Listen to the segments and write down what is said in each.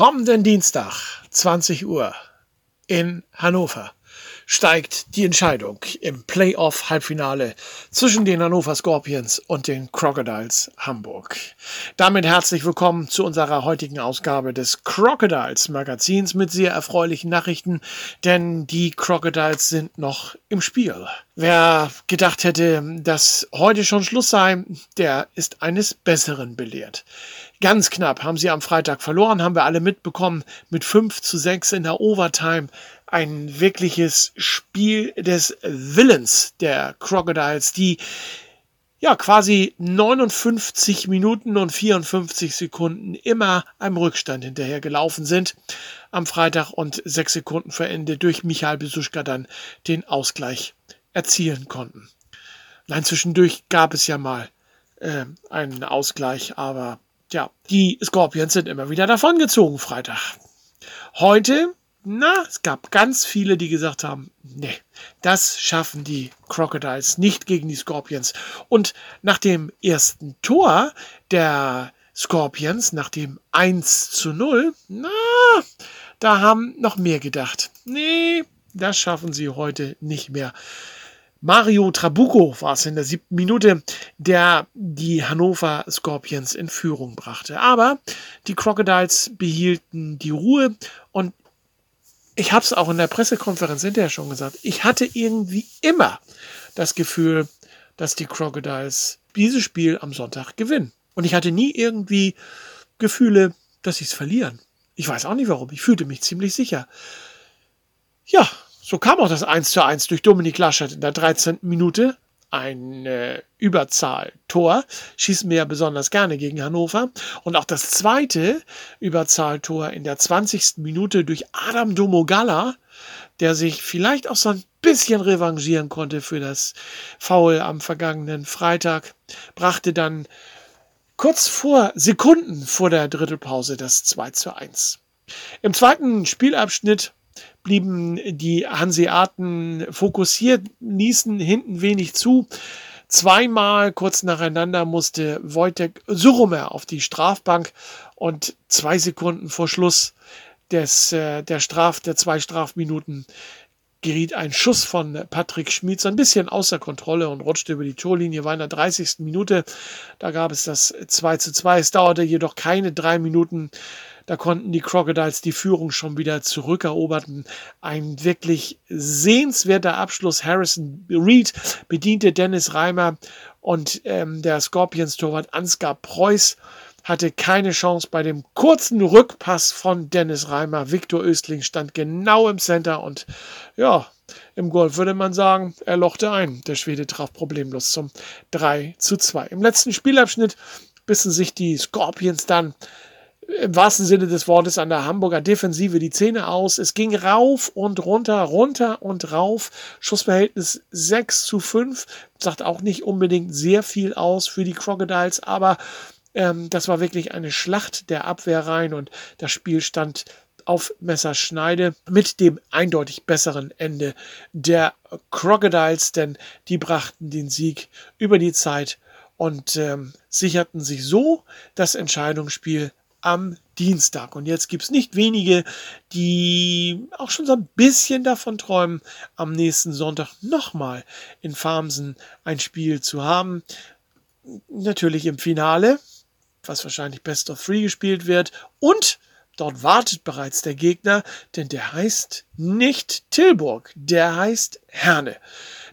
Kommenden Dienstag, 20 Uhr, in Hannover steigt die Entscheidung im Playoff-Halbfinale zwischen den Hannover Scorpions und den Crocodiles Hamburg. Damit herzlich willkommen zu unserer heutigen Ausgabe des Crocodiles Magazins mit sehr erfreulichen Nachrichten, denn die Crocodiles sind noch im Spiel. Wer gedacht hätte, dass heute schon Schluss sei, der ist eines Besseren belehrt. Ganz knapp haben sie am Freitag verloren, haben wir alle mitbekommen, mit 5 zu 6 in der Overtime. Ein wirkliches Spiel des Willens der Crocodiles, die ja quasi 59 Minuten und 54 Sekunden immer einem Rückstand hinterher gelaufen sind am Freitag und sechs Sekunden vor Ende durch Michael Besuschka dann den Ausgleich erzielen konnten. Nein, zwischendurch gab es ja mal äh, einen Ausgleich, aber Tja, die Scorpions sind immer wieder davongezogen Freitag. Heute, na, es gab ganz viele, die gesagt haben, nee, das schaffen die Crocodiles nicht gegen die Scorpions. Und nach dem ersten Tor der Scorpions, nach dem 1 zu 0, na, da haben noch mehr gedacht. Nee, das schaffen sie heute nicht mehr. Mario Trabuco war es in der siebten Minute, der die Hannover Scorpions in Führung brachte. Aber die Crocodiles behielten die Ruhe und ich habe es auch in der Pressekonferenz hinterher schon gesagt. Ich hatte irgendwie immer das Gefühl, dass die Crocodiles dieses Spiel am Sonntag gewinnen. Und ich hatte nie irgendwie Gefühle, dass sie es verlieren. Ich weiß auch nicht warum. Ich fühlte mich ziemlich sicher. Ja, so kam auch das 1 zu 1 durch Dominik Laschet in der 13. Minute. Ein äh, Überzahltor schießen wir ja besonders gerne gegen Hannover. Und auch das zweite Überzahltor in der 20. Minute durch Adam Domogala, der sich vielleicht auch so ein bisschen revanchieren konnte für das Foul am vergangenen Freitag, brachte dann kurz vor Sekunden vor der Drittelpause das 2 zu 1. Im zweiten Spielabschnitt blieben die Hanseaten fokussiert, ließen hinten wenig zu. Zweimal kurz nacheinander musste Wojtek Surumer auf die Strafbank und zwei Sekunden vor Schluss des, äh, der Straf, der zwei Strafminuten geriet ein Schuss von Patrick Schmid so ein bisschen außer Kontrolle und rutschte über die Torlinie, war in der 30. Minute. Da gab es das 2 zu 2. Es dauerte jedoch keine drei Minuten. Da konnten die Crocodiles die Führung schon wieder zurückeroberten. Ein wirklich sehenswerter Abschluss. Harrison Reed bediente Dennis Reimer und ähm, der Scorpions-Torwart Ansgar Preuß hatte keine Chance bei dem kurzen Rückpass von Dennis Reimer. Viktor Östling stand genau im Center und ja, im Golf würde man sagen, er lochte ein. Der Schwede traf problemlos zum 3 zu 2. Im letzten Spielabschnitt bissen sich die Scorpions dann im wahrsten Sinne des Wortes an der Hamburger Defensive die Zähne aus. Es ging rauf und runter, runter und rauf. Schussverhältnis 6 zu 5. Sagt auch nicht unbedingt sehr viel aus für die Crocodiles, aber ähm, das war wirklich eine Schlacht der Abwehrreihen und das Spiel stand auf Messerschneide mit dem eindeutig besseren Ende der Crocodiles, denn die brachten den Sieg über die Zeit und ähm, sicherten sich so das Entscheidungsspiel am Dienstag. Und jetzt gibt es nicht wenige, die auch schon so ein bisschen davon träumen, am nächsten Sonntag nochmal in Farmsen ein Spiel zu haben. Natürlich im Finale was wahrscheinlich Best of Three gespielt wird. Und dort wartet bereits der Gegner, denn der heißt nicht Tilburg, der heißt Herne.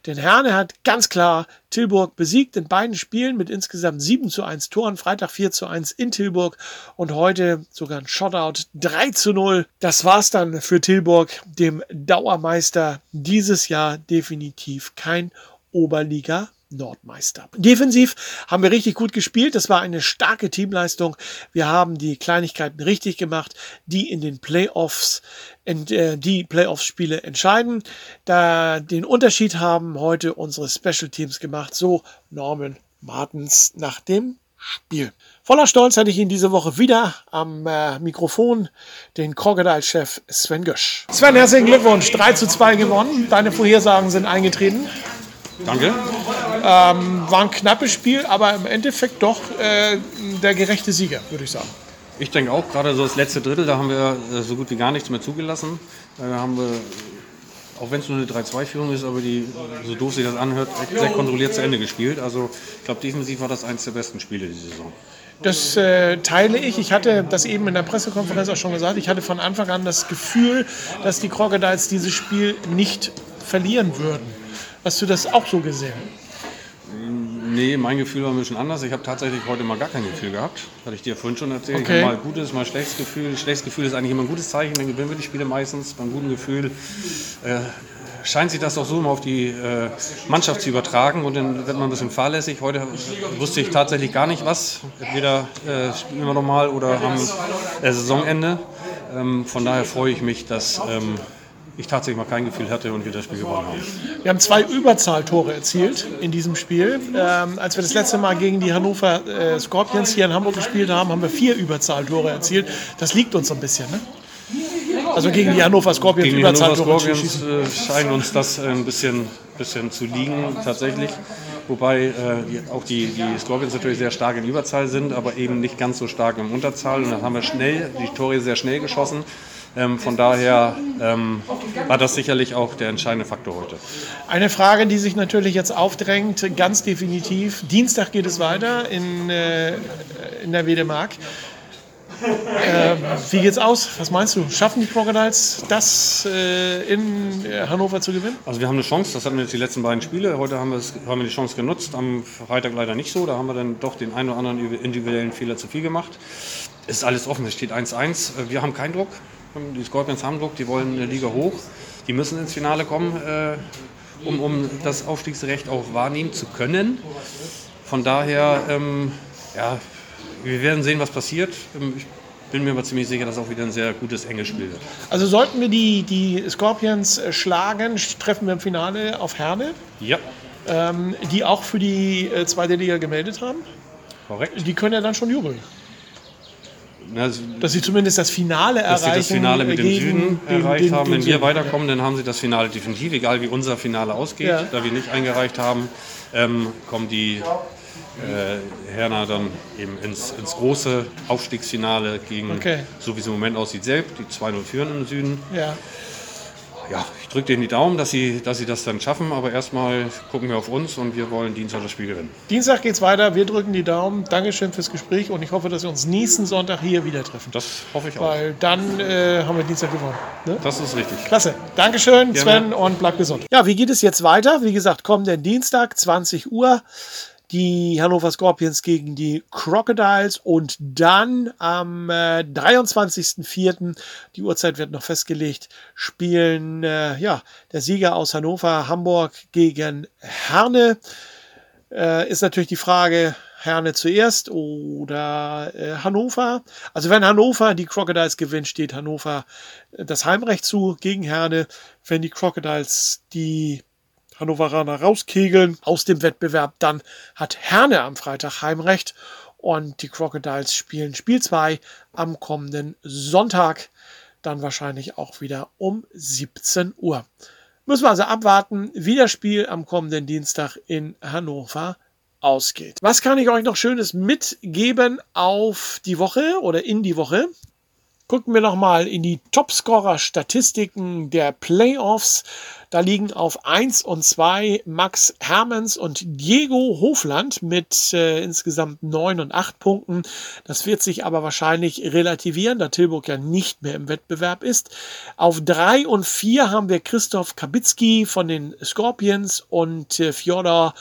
Denn Herne hat ganz klar Tilburg besiegt in beiden Spielen mit insgesamt 7 zu 1 Toren. Freitag 4 zu 1 in Tilburg und heute sogar ein Shotout 3 zu 0. Das war's dann für Tilburg, dem Dauermeister dieses Jahr definitiv kein Oberliga Nordmeister. Defensiv haben wir richtig gut gespielt. Das war eine starke Teamleistung. Wir haben die Kleinigkeiten richtig gemacht, die in den Playoffs, äh, die Playoffs-Spiele entscheiden. Da den Unterschied haben heute unsere Special Teams gemacht. So Norman Martens nach dem Spiel. Voller Stolz hatte ich ihn diese Woche wieder am äh, Mikrofon, den Crocodile-Chef Sven Gösch. Sven, herzlichen Glückwunsch. 3 zu 2 gewonnen. Deine Vorhersagen sind eingetreten. Danke. Ähm, war ein knappes Spiel, aber im Endeffekt doch äh, der gerechte Sieger, würde ich sagen. Ich denke auch, gerade so das letzte Drittel, da haben wir äh, so gut wie gar nichts mehr zugelassen. Da haben wir, auch wenn es nur eine 3-2-Führung ist, aber die, so doof sich das anhört, sehr kontrolliert zu Ende gespielt. Also ich glaube, defensiv war das eines der besten Spiele diese Saison. Das äh, teile ich. Ich hatte das eben in der Pressekonferenz auch schon gesagt. Ich hatte von Anfang an das Gefühl, dass die Crocodiles dieses Spiel nicht verlieren würden. Hast du das auch so gesehen? Nee, mein Gefühl war ein bisschen anders. Ich habe tatsächlich heute mal gar kein Gefühl gehabt. Hatte ich dir vorhin schon erzählt. Okay. Ich habe mal gutes, mal schlechtes Gefühl. Schlechtes Gefühl ist eigentlich immer ein gutes Zeichen, dann gewinnen wir die Spiele meistens. Beim guten Gefühl äh, scheint sich das auch so immer auf die äh, Mannschaft zu übertragen und dann wird man ein bisschen fahrlässig. Heute wusste ich tatsächlich gar nicht was. Entweder äh, spielen wir nochmal oder am äh, Saisonende. Ähm, von daher freue ich mich, dass ähm, ich tatsächlich mal kein Gefühl hatte und wir das Spiel gewonnen haben. Wir haben zwei Überzahltore erzielt in diesem Spiel. Ähm, als wir das letzte Mal gegen die Hannover äh, Scorpions hier in Hamburg gespielt haben, haben wir vier Überzahltore erzielt. Das liegt uns so ein bisschen, ne? Also gegen die Hannover Scorpions Gegen die Hannover Überzahltore zu Scorpions äh, scheint uns das ein bisschen, bisschen zu liegen tatsächlich. Wobei äh, die, auch die, die Scorpions natürlich sehr stark in Überzahl sind, aber eben nicht ganz so stark im Unterzahl. Und dann haben wir schnell, die Tore sehr schnell geschossen. Ähm, von daher ähm, war das sicherlich auch der entscheidende Faktor heute. Eine Frage, die sich natürlich jetzt aufdrängt, ganz definitiv. Dienstag geht es weiter in, äh, in der Wedemark. Ähm, wie geht's aus? Was meinst du? Schaffen die Crocodiles das äh, in äh, Hannover zu gewinnen? Also wir haben eine Chance, das hatten wir jetzt die letzten beiden Spiele. Heute haben haben wir die Chance genutzt, am Freitag leider nicht so. Da haben wir dann doch den einen oder anderen individuellen Fehler zu viel gemacht. Ist alles offen, es steht 1-1. Wir haben keinen Druck. Die Scorpions haben Druck, die wollen eine Liga hoch. Die müssen ins Finale kommen, äh, um, um das Aufstiegsrecht auch wahrnehmen zu können. Von daher, ähm, ja, wir werden sehen, was passiert. Ähm, Ich bin mir aber ziemlich sicher, dass auch wieder ein sehr gutes, enges Spiel wird. Also sollten wir die, die Scorpions äh, schlagen, treffen wir im Finale auf Herne, Ja, ähm, die auch für die äh, zweite Liga gemeldet haben. korrekt. Die können ja dann schon jubeln, dass sie zumindest das Finale dass erreichen. sie das Finale mit dem Süden den- erreicht den- haben. den Wenn wir weiterkommen, dann haben sie das Finale definitiv, egal wie unser Finale ausgeht. Ja. Da wir nicht eingereicht haben, ähm, kommen die äh, Herner dann eben ins, ins große Aufstiegsfinale gegen, Okay. so wie es im Moment aussieht, selbst, die 2-0 führen im Süden. Ja. Ja, ich drücke denen die Daumen, dass sie, dass sie das dann schaffen, aber erstmal gucken wir auf uns und wir wollen Dienstag das Spiel gewinnen. Dienstag geht's weiter. Wir drücken die Daumen. Dankeschön fürs Gespräch und ich hoffe, dass wir uns nächsten Sonntag hier wieder treffen. Das hoffe ich auch. Weil dann äh, haben wir Dienstag gewonnen. Ne? Das ist richtig. Klasse. Dankeschön, Gerne. Sven, und bleib gesund. Ja, wie geht es jetzt weiter? Wie gesagt, kommenden Dienstag, 20 Uhr. Die Hannover Scorpions gegen die Crocodiles und dann am äh, 23.04., die Uhrzeit wird noch festgelegt, spielen äh, ja, der Sieger aus Hannover, Hamburg gegen Herne. Äh, ist natürlich die Frage, Herne zuerst oder äh, Hannover. Also wenn Hannover die Crocodiles gewinnt, steht Hannover äh, das Heimrecht zu gegen Herne. Wenn die Crocodiles die Hannoveraner rauskegeln aus dem Wettbewerb, dann hat Herne am Freitag Heimrecht und die Crocodiles spielen Spiel 2 am kommenden Sonntag, dann wahrscheinlich auch wieder um 17 Uhr. Müssen wir also abwarten, wie das Spiel am kommenden Dienstag in Hannover ausgeht. Was kann ich euch noch Schönes mitgeben auf die Woche oder in die Woche? Gucken wir nochmal in die Topscorer-Statistiken der Playoffs. Da liegen auf 1 und 2 Max Hermans und Diego Hofland mit äh, insgesamt 9 und 8 Punkten. Das wird sich aber wahrscheinlich relativieren, da Tilburg ja nicht mehr im Wettbewerb ist. Auf 3 und 4 haben wir Christoph Kabitzki von den Scorpions und äh, Fjodor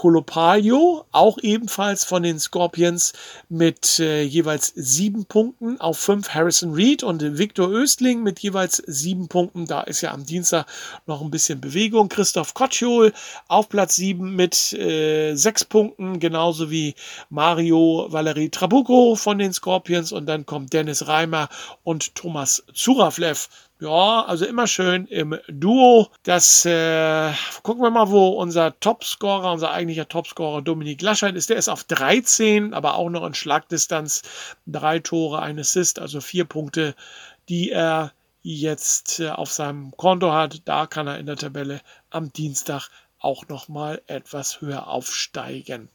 Kolopalio, auch ebenfalls von den Scorpions mit äh, jeweils sieben Punkten. Auf fünf Harrison Reed und Victor Östling mit jeweils sieben Punkten. Da ist ja am Dienstag noch ein ein bisschen Bewegung. Christoph Kotschul auf Platz 7 mit äh, 6 Punkten, genauso wie Mario Valerie Trabuco von den Scorpions. Und dann kommt Dennis Reimer und Thomas Zuraflev ja, also immer schön im Duo. Das äh, gucken wir mal, wo unser Topscorer, unser eigentlicher Topscorer Dominik Laschet ist. Der ist auf 13, aber auch noch in Schlagdistanz. Drei Tore, ein Assist, also vier Punkte, die er jetzt äh, auf seinem Konto hat. Da kann er in der Tabelle am Dienstag auch noch mal etwas höher aufsteigen.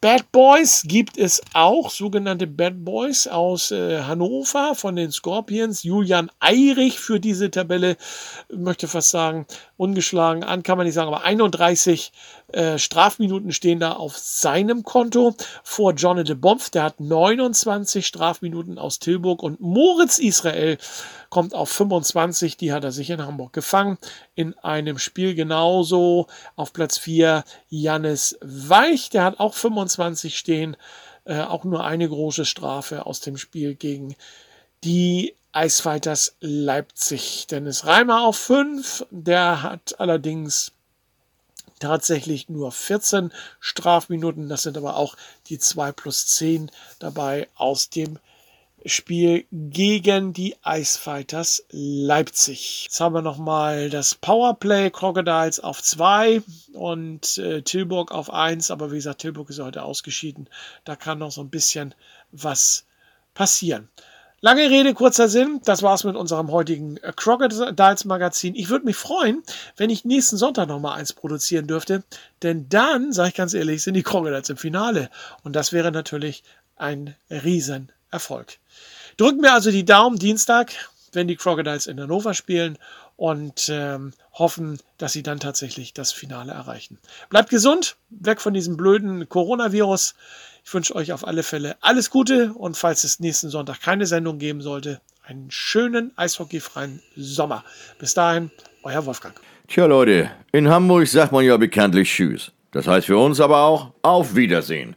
Bad Boys gibt es auch, sogenannte Bad Boys aus äh, Hannover von den Scorpions. Julian Eirich für diese Tabelle, möchte fast sagen, ungeschlagen an, kann man nicht sagen, aber 31 äh, Strafminuten stehen da auf seinem Konto. Vor Johnny de Bompf, der hat 29 Strafminuten aus Tilburg und Moritz Israel kommt auf 25, die hat er sich in Hamburg gefangen. In einem Spiel genauso auf Platz 4 Jannis Weich, der hat auch 25 stehen, äh, auch nur eine große Strafe aus dem Spiel gegen die Eisfighters Leipzig. Dennis Reimer auf 5, der hat allerdings tatsächlich nur 14 Strafminuten. Das sind aber auch die 2 plus 10 dabei aus dem Spiel gegen die Icefighters Leipzig. Jetzt haben wir nochmal das Powerplay Crocodiles auf 2 und äh, Tilburg auf 1. Aber wie gesagt, Tilburg ist heute ausgeschieden. Da kann noch so ein bisschen was passieren. Lange Rede, kurzer Sinn. Das war's mit unserem heutigen äh, Crocodiles Magazin. Ich würde mich freuen, wenn ich nächsten Sonntag nochmal eins produzieren dürfte. Denn dann, sage ich ganz ehrlich, sind die Crocodiles im Finale. Und das wäre natürlich ein Riesenerfolg. Drücken mir also die Daumen Dienstag, wenn die Crocodiles in Hannover spielen und ähm, hoffen, dass sie dann tatsächlich das Finale erreichen. Bleibt gesund, weg von diesem blöden Coronavirus. Ich wünsche euch auf alle Fälle alles Gute und falls es nächsten Sonntag keine Sendung geben sollte, einen schönen eishockeyfreien Sommer. Bis dahin, euer Wolfgang. Tja Leute, in Hamburg sagt man ja bekanntlich Tschüss. Das heißt für uns aber auch Auf Wiedersehen.